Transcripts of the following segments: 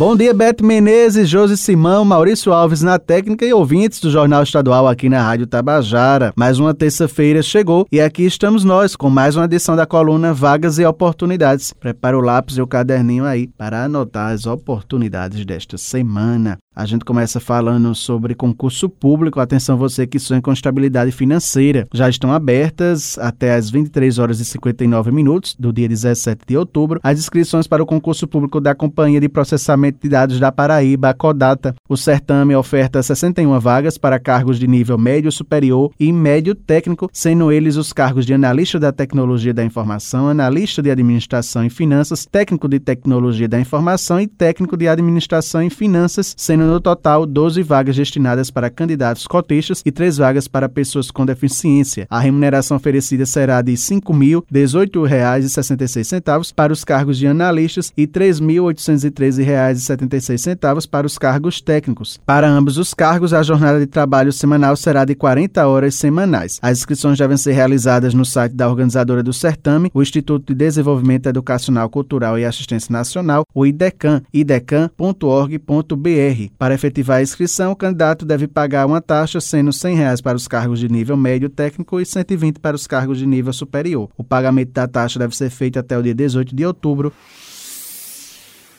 Bom dia, Beto Menezes, Josi Simão, Maurício Alves na técnica e ouvintes do Jornal Estadual aqui na Rádio Tabajara. Mais uma terça-feira chegou e aqui estamos nós com mais uma edição da coluna Vagas e Oportunidades. Prepara o lápis e o caderninho aí para anotar as oportunidades desta semana. A gente começa falando sobre concurso público. Atenção você que sonha com estabilidade financeira. Já estão abertas até às 23 horas e 59 minutos do dia 17 de outubro as inscrições para o concurso público da Companhia de Processamento de Dados da Paraíba, a Codata. O certame oferta 61 vagas para cargos de nível médio superior e médio técnico, sendo eles os cargos de analista da tecnologia da informação, analista de administração e finanças, técnico de tecnologia da informação e técnico de administração e finanças, sendo no total 12 vagas destinadas para candidatos cotistas e 3 vagas para pessoas com deficiência. A remuneração oferecida será de R$ 5.018,66 para os cargos de analistas e R$ 3.813,76 para os cargos técnicos. Para ambos os cargos, a jornada de trabalho semanal será de 40 horas semanais. As inscrições devem ser realizadas no site da organizadora do certame, o Instituto de Desenvolvimento Educacional, Cultural e Assistência Nacional, o IDECAN, idecam.org.br. Para efetivar a inscrição, o candidato deve pagar uma taxa, sendo 100 reais para os cargos de nível médio técnico e R$ 120 para os cargos de nível superior. O pagamento da taxa deve ser feito até o dia 18 de outubro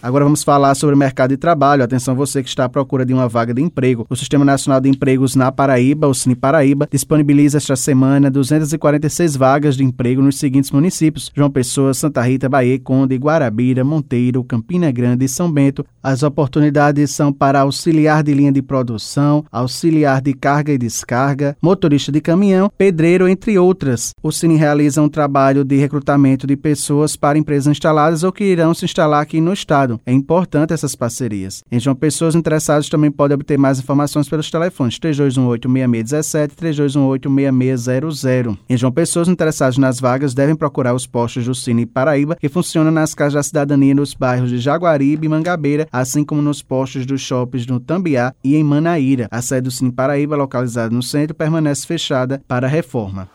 Agora vamos falar sobre o mercado de trabalho. Atenção você que está à procura de uma vaga de emprego. O Sistema Nacional de Empregos na Paraíba, o Cine Paraíba, disponibiliza esta semana 246 vagas de emprego nos seguintes municípios: João Pessoa, Santa Rita, Bahia, Conde, Guarabira, Monteiro, Campina Grande e São Bento. As oportunidades são para auxiliar de linha de produção, auxiliar de carga e descarga, motorista de caminhão, pedreiro, entre outras. O Cine realiza um trabalho de recrutamento de pessoas para empresas instaladas ou que irão se instalar aqui no estado. É importante essas parcerias. Em João Pessoas, interessados também podem obter mais informações pelos telefones 3218-6617 e 3218-6600. Em João Pessoas, interessados nas vagas devem procurar os postos do Cine Paraíba, que funcionam nas casas da cidadania nos bairros de Jaguaribe e Mangabeira, assim como nos postos dos shoppings no Tambiá e em Manaíra. A sede do Cine Paraíba, localizada no centro, permanece fechada para reforma.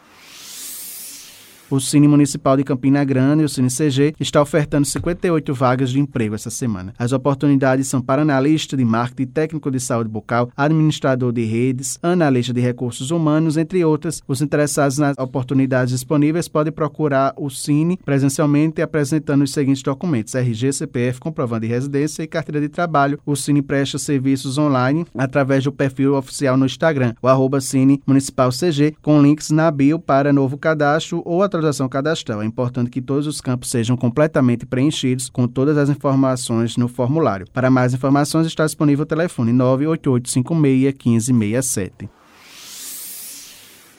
O Cine Municipal de Campina Grande, o Cine CG, está ofertando 58 vagas de emprego essa semana. As oportunidades são para analista de marketing, técnico de saúde bucal, administrador de redes, analista de recursos humanos, entre outras. Os interessados nas oportunidades disponíveis podem procurar o Cine presencialmente apresentando os seguintes documentos: RG, CPF, comprovando de residência e carteira de trabalho. O Cine presta serviços online através do perfil oficial no Instagram, o arroba Cine Municipal CG, com links na bio para novo cadastro ou através atualização cadastral. É importante que todos os campos sejam completamente preenchidos com todas as informações no formulário. Para mais informações está disponível o telefone 98856 1567.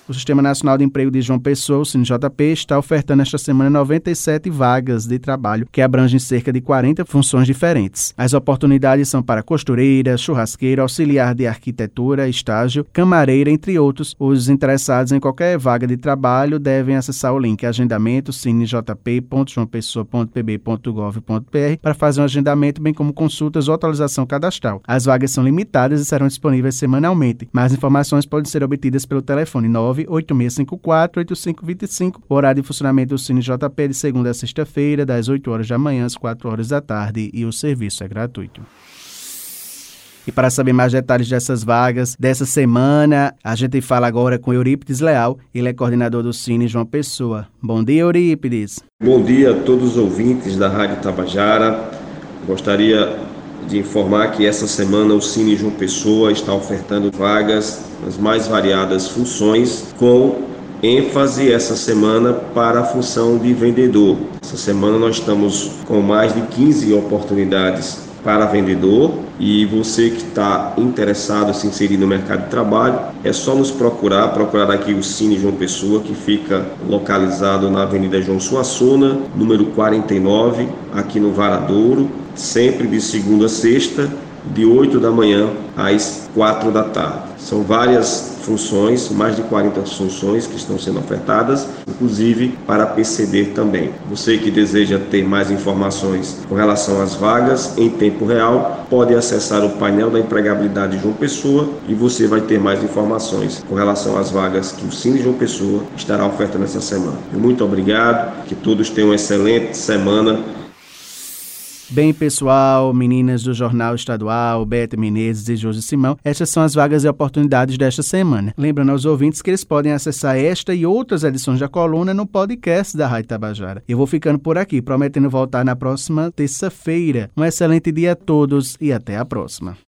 O Sistema Nacional de Emprego de João Pessoa, o SINJP, está ofertando esta semana 97 vagas de trabalho que abrangem cerca de 40 funções diferentes. As oportunidades são para costureira, churrasqueira, auxiliar de arquitetura, estágio, camareira, entre outros. Os interessados em qualquer vaga de trabalho devem acessar o link agendamento cinejp.joaopessoa.pb.gov.br para fazer um agendamento, bem como consultas ou atualização cadastral. As vagas são limitadas e serão disponíveis semanalmente. Mais informações podem ser obtidas pelo telefone 9 986548525. O horário de funcionamento do Cine JP de segunda a sexta-feira, das 8 horas da manhã às 4 horas da tarde e o serviço é gratuito. E para saber mais detalhes dessas vagas dessa semana, a gente fala agora com Eurípides Leal, ele é coordenador do Cine João Pessoa. Bom dia, Eurípides. Bom dia a todos os ouvintes da Rádio Tabajara. Gostaria de informar que essa semana o Cine João Pessoa está ofertando vagas nas mais variadas funções, com ênfase essa semana para a função de vendedor. Essa semana nós estamos com mais de 15 oportunidades para vendedor e você que está interessado em se inserir no mercado de trabalho, é só nos procurar, procurar aqui o Cine João Pessoa, que fica localizado na Avenida João Suassuna, número 49, aqui no Varadouro, sempre de segunda a sexta, de 8 da manhã às 4 da tarde. São várias funções, mais de 40 funções que estão sendo ofertadas, inclusive para PCD também. Você que deseja ter mais informações com relação às vagas em tempo real, pode acessar o painel da empregabilidade João Pessoa e você vai ter mais informações com relação às vagas que o Cine João Pessoa estará ofertando essa semana. Muito obrigado, que todos tenham uma excelente semana Bem, pessoal, meninas do Jornal Estadual, Beta Menezes e Josi Simão, estas são as vagas e oportunidades desta semana. Lembrando aos ouvintes que eles podem acessar esta e outras edições da coluna no podcast da Rádio Tabajara. Eu vou ficando por aqui, prometendo voltar na próxima terça-feira. Um excelente dia a todos e até a próxima.